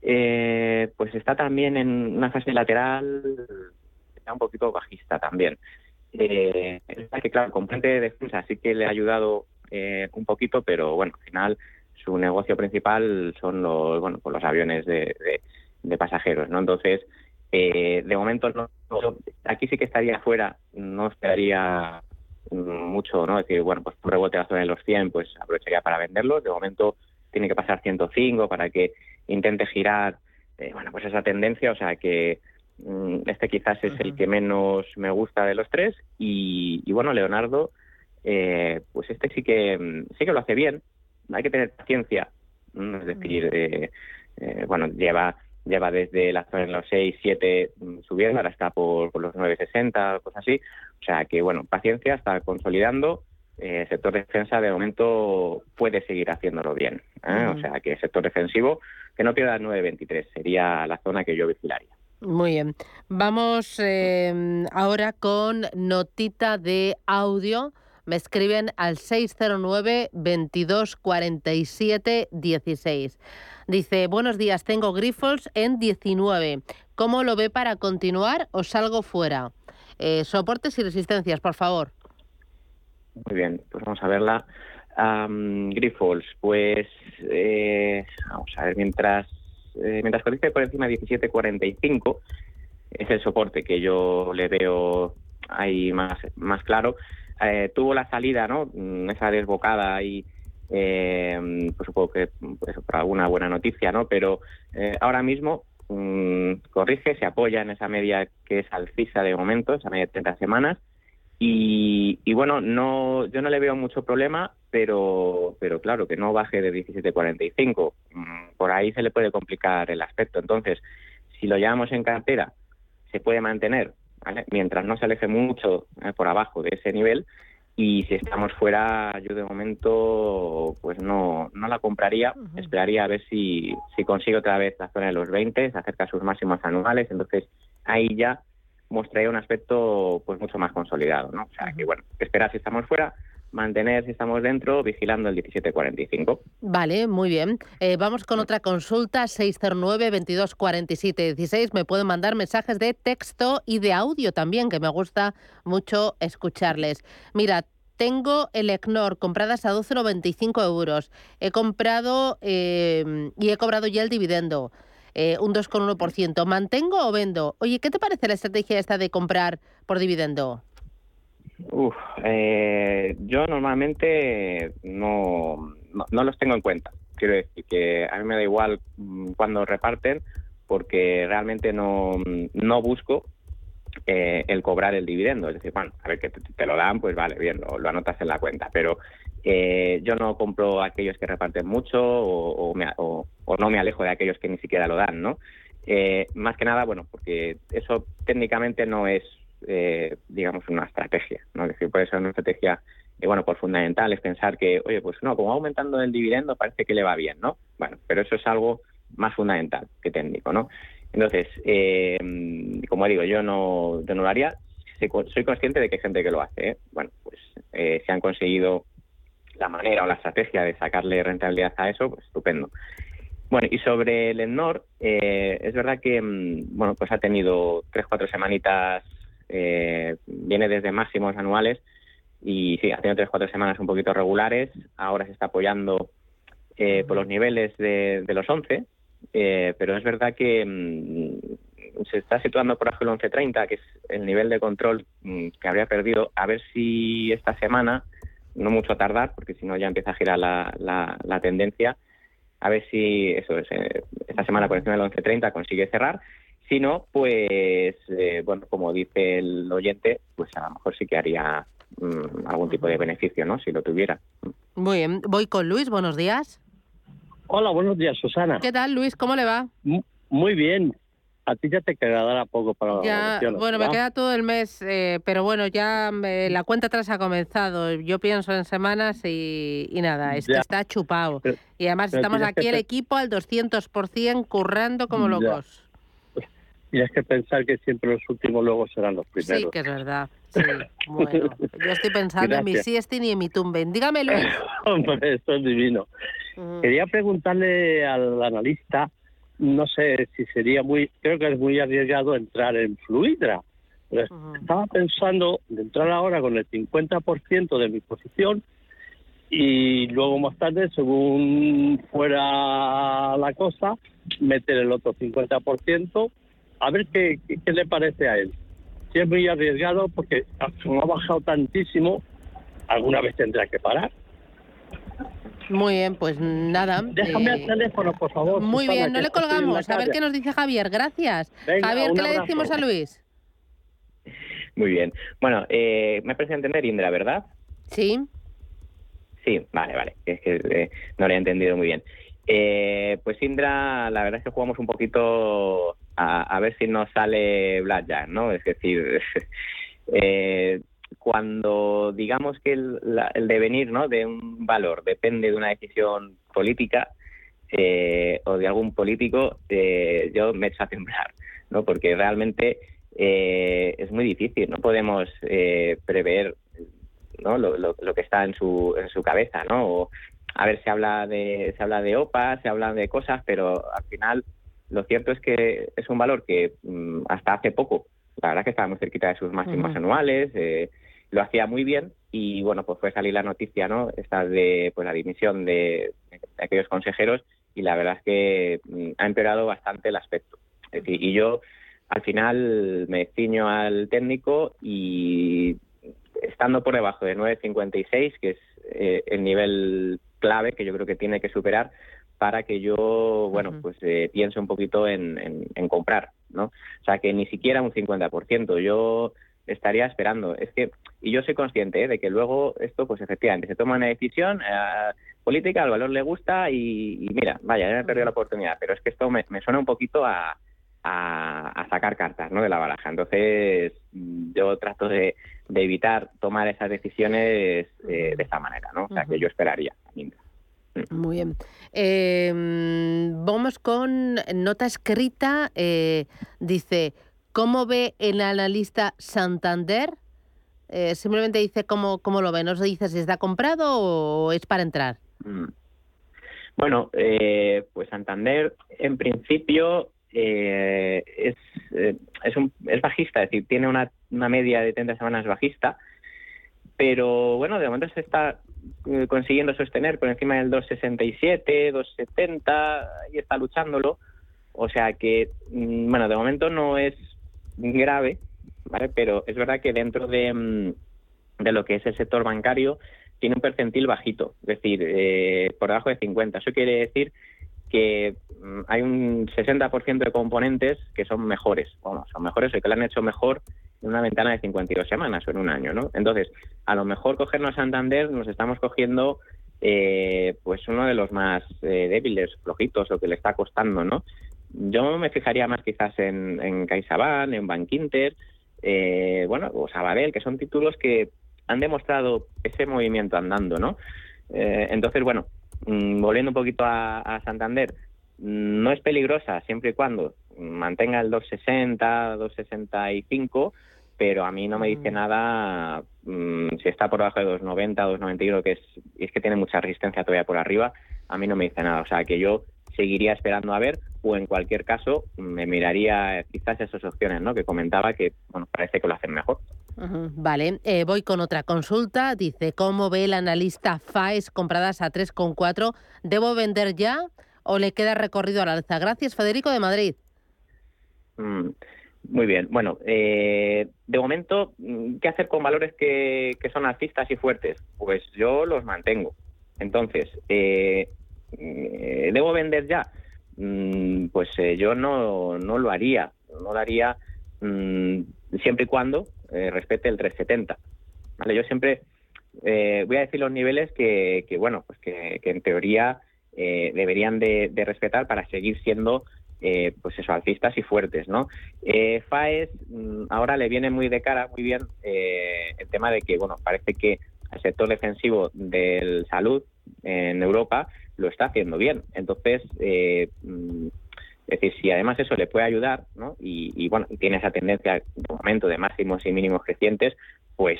Eh, pues está también en una fase lateral, está un poquito bajista también. Eh, que, claro, con de defensa sí que le ha ayudado eh, un poquito, pero bueno, al final su negocio principal son los, bueno, pues los aviones de, de, pasajeros, ¿no? Entonces, eh, de momento, no, aquí sí que estaría fuera, no esperaría mucho, ¿no? Decir, bueno, pues un rebote a la zona de los 100, pues aprovecharía para venderlos. De momento tiene que pasar 105 para que intente girar, eh, bueno, pues esa tendencia, o sea que este quizás es el que menos me gusta de los tres y, bueno, Leonardo, eh, pues este sí que mm, sí que lo hace bien, hay que tener paciencia, es decir, eh, bueno, lleva lleva desde la zona de los 6, 7 mm, subiendo, ahora está por, por los 9,60, cosas así. O sea que, bueno, paciencia, está consolidando. Eh, el sector defensa de momento puede seguir haciéndolo bien. ¿eh? O sea que el sector defensivo, que no pierda el 9,23, sería la zona que yo vigilaría. Muy bien. Vamos eh, ahora con notita de audio. Me escriben al 609 22 47 16. Dice, buenos días, tengo Grifols en 19. ¿Cómo lo ve para continuar o salgo fuera? Eh, soportes y resistencias, por favor. Muy bien, pues vamos a verla. Grifols, pues eh, vamos a ver, mientras, eh, mientras cotice por encima de 17.45, es el soporte que yo le veo ahí más, más claro. Eh, tuvo la salida, ¿no? Mm, esa desbocada ahí eh, pues supongo que pues, por alguna buena noticia, ¿no? Pero eh, ahora mismo mm, corrige, se apoya en esa media que es alcisa de momento, esa media de 30 semanas, y, bueno, no, yo no le veo mucho problema, pero, pero claro, que no baje de 17.45. Mm, por ahí se le puede complicar el aspecto. Entonces, si lo llevamos en cartera, se puede mantener, mientras no se aleje mucho eh, por abajo de ese nivel, y si estamos fuera, yo de momento pues no, no la compraría, esperaría a ver si, si consigue otra vez la zona de los 20, se acerca a sus máximos anuales, entonces ahí ya mostraría un aspecto pues mucho más consolidado, ¿no? O sea que bueno, esperar si estamos fuera, mantener si estamos dentro, vigilando el 1745. Vale, muy bien. Eh, vamos con otra consulta, 609-2247-16. Me pueden mandar mensajes de texto y de audio también, que me gusta mucho escucharles. Mira, tengo el ECNOR compradas a 12,95 euros. He comprado eh, y he cobrado ya el dividendo. Eh, un 2,1%. ¿Mantengo o vendo? Oye, ¿qué te parece la estrategia esta de comprar por dividendo? Uf, eh, yo normalmente no, no, los tengo en cuenta. Quiero decir que a mí me da igual mm, cuando reparten porque realmente no, no busco eh, el cobrar el dividendo. Es decir, bueno, a ver que te, lo dan, pues vale, bien, lo, anotas en la cuenta. Pero eh, yo no compro aquellos que reparten mucho o, o, o, no me alejo de aquellos que ni siquiera lo dan, ¿no? Eh, más que nada, bueno, porque eso técnicamente no es eh, digamos, una estrategia. ¿no? Es decir, puede ser una estrategia, eh, bueno, por fundamental es pensar que, oye, pues no, como va aumentando el dividendo parece que le va bien, ¿no? Bueno, pero eso es algo más fundamental que técnico, ¿no? Entonces, eh, como digo, yo no, yo no lo haría. Soy consciente de que hay gente que lo hace. ¿eh? Bueno, pues si han conseguido la manera o la estrategia de sacarle rentabilidad a eso, pues estupendo. Bueno, y sobre el ENOR, eh, es verdad que, mm, bueno, pues ha tenido tres, cuatro semanitas eh, viene desde máximos anuales y sí, ha tenido tres cuatro semanas un poquito regulares. Ahora se está apoyando eh, por los niveles de, los 11, eh, pero es verdad que mm, se está situando por abajo el 11.30, que es el nivel de control mm, que habría perdido. A ver si esta semana, no mucho a tardar, porque si no ya empieza a girar la, la, tendencia, a ver si eso es, esta semana por encima del 11.30 consigue cerrar si no, pues, eh, bueno, como dice el oyente, pues a lo mejor sí que haría mm, algún tipo de beneficio, ¿no? Si lo tuviera. Muy bien. Voy con Luis. Buenos días. Hola, buenos días, Susana. ¿Qué tal, Luis? ¿Cómo le va? Muy bien. A ti ya te quedará poco para ya, Bueno, me queda todo el mes, eh, pero bueno, ya la cuenta atrás ha comenzado. Yo pienso en semanas y, nada, es que está chupado. y además estamos aquí el equipo al 200% currando como locos. Tienes que pensar que siempre los últimos luego serán los primeros. Sí, que es verdad. <laughs> Sí, bueno, yo estoy pensando en mi siesta y en mi tumben. Dígame, Luis. <laughs> Hombre, esto es divino. Quería preguntarle al analista, no sé si sería muy, creo que es muy arriesgado entrar en Fluidra. Estaba pensando de entrar ahora con el 50% de mi posición y luego más tarde, según fuera la cosa, meter el otro 50% a ver qué, qué, le parece a él. Si es muy arriesgado porque como ha bajado tantísimo, alguna vez tendrá que parar. Muy bien, pues nada. Déjame el eh, teléfono, por favor. Muy bien, no le colgamos. A ver qué nos dice Javier. Gracias. Javier, ¿qué le decimos a Luis? Muy bien. Bueno, eh, me parece entender Indra, ¿verdad? Sí. Sí, vale, vale. Es que eh, no lo he entendido muy bien. Eh, pues Indra, la verdad es que jugamos un poquito a, ver si nos sale Blackjack, ¿no? Es decir, <laughs> eh, cuando digamos que el, devenir ¿no? de un valor depende de una decisión política eh, o de algún político, eh, yo me echo a temblar, ¿no? Porque realmente es muy difícil, no podemos prever ¿no? Lo, lo, que está en su, en su cabeza, ¿no? a ver, se habla de se habla de OPA, se habla de cosas, pero al final lo cierto es que es un valor que mm, hasta hace poco, la verdad que estaba muy cerquita de sus máximos anuales, eh, lo hacía muy bien y bueno, pues fue salir la noticia, ¿no? Esta de pues la dimisión de, aquellos consejeros y la verdad es que mm, ha empeorado bastante el aspecto. y yo al final me ciño al técnico y estando por debajo de 9.56, que es eh, el nivel clave que yo creo que tiene que superar para que yo, bueno, pues eh, piense un poquito en, en, comprar, ¿no? O sea, que ni siquiera un 50%, yo estaría esperando. Es que, y yo soy consciente ¿eh? de que luego esto, pues efectivamente, se toma una decisión eh, política, al valor le gusta y, mira, vaya, ya me he perdido la oportunidad, pero es que esto me, suena un poquito a, a, sacar cartas, ¿no? De la baraja. Entonces, yo trato de, de evitar tomar esas decisiones de esta manera, ¿no? O sea, que yo esperaría. Muy bien. Em, vamos con nota escrita. Eh, dice, ¿cómo ve el analista Santander? Eh, simplemente dice cómo, cómo lo ve. No se dice si está comprado o es para entrar. Mm. Bueno, eh, pues Santander en principio es, es, un, es bajista, es decir, tiene una, una media de 30 semanas bajista, pero bueno, de momento se está eh, consiguiendo sostener por encima del 267, 270 y está luchándolo. O sea que, mm, bueno, de momento no es grave, ¿vale? Pero es verdad que dentro de, mm, de lo que es el sector bancario tiene un percentil bajito, es decir, eh, por debajo de 50. Eso quiere decir que mm, hay un 60% de componentes que son mejores, bueno, son mejores o que lo han hecho mejor en una ventana de 52 semanas o en un año, ¿no? Entonces, a lo mejor cogernos Santander nos estamos cogiendo eh, pues uno de los más eh, débiles, flojitos o que le está costando, ¿no? Yo me fijaría más quizás en, en CaixaBank, en Bankinter, eh, bueno, o Sabadell, que son títulos que han demostrado ese movimiento andando, ¿no? Eh, entonces, bueno, mm, volviendo un poquito a, a Santander, no es peligrosa siempre y cuando mantenga el 260, 265 pero a mí no me dice mm. nada mm, si está por debajo de 290, 291, que es, y es que tiene mucha resistencia todavía por arriba, a mí no me dice nada. O sea, que yo seguiría esperando a ver o en cualquier caso me miraría quizás esas opciones ¿no? que comentaba que bueno parece que lo hacen mejor. Vale, eh, voy con otra consulta. Dice, ¿cómo ve el analista FAES compradas a 3,4? ¿Debo vender ya o le queda recorrido al alza? Gracias, Federico de Madrid. Mm, muy bien. Bueno, eh, de momento, ¿qué hacer con valores que, son alcistas y fuertes? Pues yo los mantengo. Entonces, eh, eh, ¿debo vender ya? Mm, pues yo no, no lo haría. No lo haría mm, siempre y cuando respete el 370. ¿Vale? Yo siempre voy a decir los niveles que, que bueno, pues que, en teoría eh, deberían de, respetar para seguir siendo eh, pues eso, alcistas y fuertes, ¿no? Eh, FAES mm, ahora le viene muy de cara, muy bien, el tema de que, bueno, parece que el sector defensivo del salud en Europa lo está haciendo bien. Entonces, mm, es decir, si además eso le puede ayudar, ¿no? Y, bueno, y tiene esa tendencia de momento de máximos y mínimos crecientes, pues,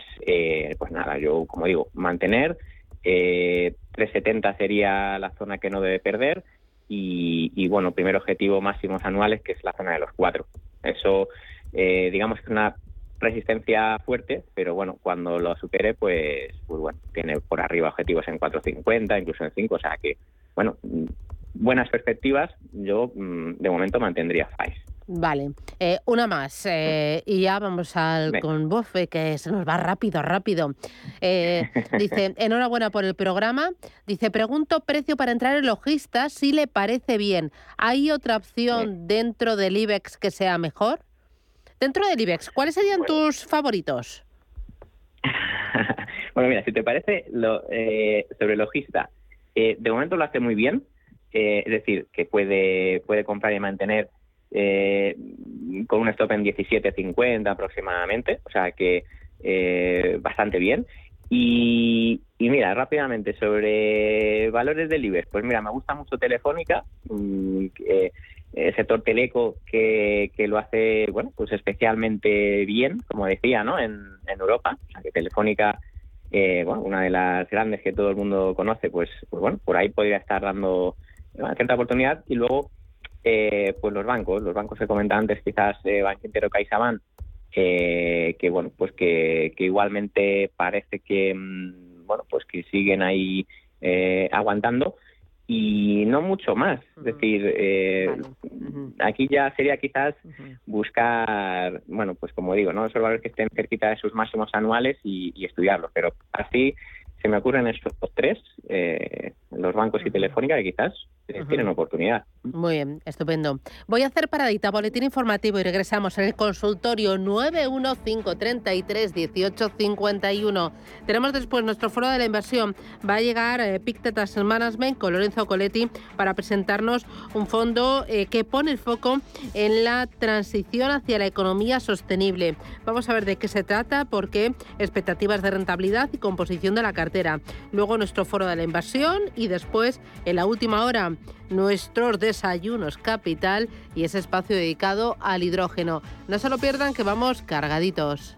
pues nada, yo como digo, mantener eh, 370 sería la zona que no debe perder y, bueno, primer objetivo máximos anuales que es la zona de los cuatro. Eso, eh, digamos que una resistencia fuerte, pero bueno, cuando lo supere, pues, pues bueno, tiene por arriba objetivos en 450, incluso en 5, o sea que, bueno, buenas perspectivas, yo mm, de momento mantendría FAIS. Vale, eh, una más eh, y ya vamos al con Bofe, que se nos va rápido, rápido. Eh, dice, <laughs> enhorabuena por el programa. Dice, pregunto precio para entrar en logista si le parece bien. ¿Hay otra opción dentro del IBEX que sea mejor? Dentro del IBEX, ¿cuáles serían tus favoritos? <laughs> bueno, mira, si te parece, lo, sobre logista, de momento lo hace muy bien. es decir, que puede, puede comprar y mantener eh, con un stop en 17.50 aproximadamente, o sea que eh, bastante bien. Y, mira, rápidamente sobre valores del IBEX, pues mira, me gusta mucho Telefónica, mm, el sector teleco que, que, lo hace, bueno, pues especialmente bien, como decía, ¿no? En, Europa, o sea que Telefónica, eh, bueno, una de las grandes que todo el mundo conoce, pues, pues bueno, por ahí podría estar dando una cierta oportunidad. Y luego eh, pues los bancos, los bancos que comentaba antes, quizás eh, Banco Intero CaixaBank, eh, que bueno, pues que, igualmente parece que mm, bueno, pues que siguen ahí eh, aguantando y no mucho más. Es decir, aquí ya sería quizás buscar, bueno, pues como digo, no esos valores que estén cerquita de sus máximos anuales y, y estudiarlos, pero así se me ocurren estos tres, los bancos y Telefónica, que quizás tienen oportunidad. Muy bien, estupendo. Voy a hacer paradita, boletín informativo y regresamos en el consultorio 915331851. Tenemos después nuestro foro de la inversión. Va a llegar eh, Pictet Asset Management con Lorenzo Coletti para presentarnos un fondo eh, que pone el foco en la transición hacia la economía sostenible. Vamos a ver de qué se trata, por qué expectativas de rentabilidad y composición de la cartera. Luego nuestro foro de la inversión y después en la última hora nuestros desayunos capital y ese espacio dedicado al hidrógeno. No se lo pierdan que vamos cargaditos.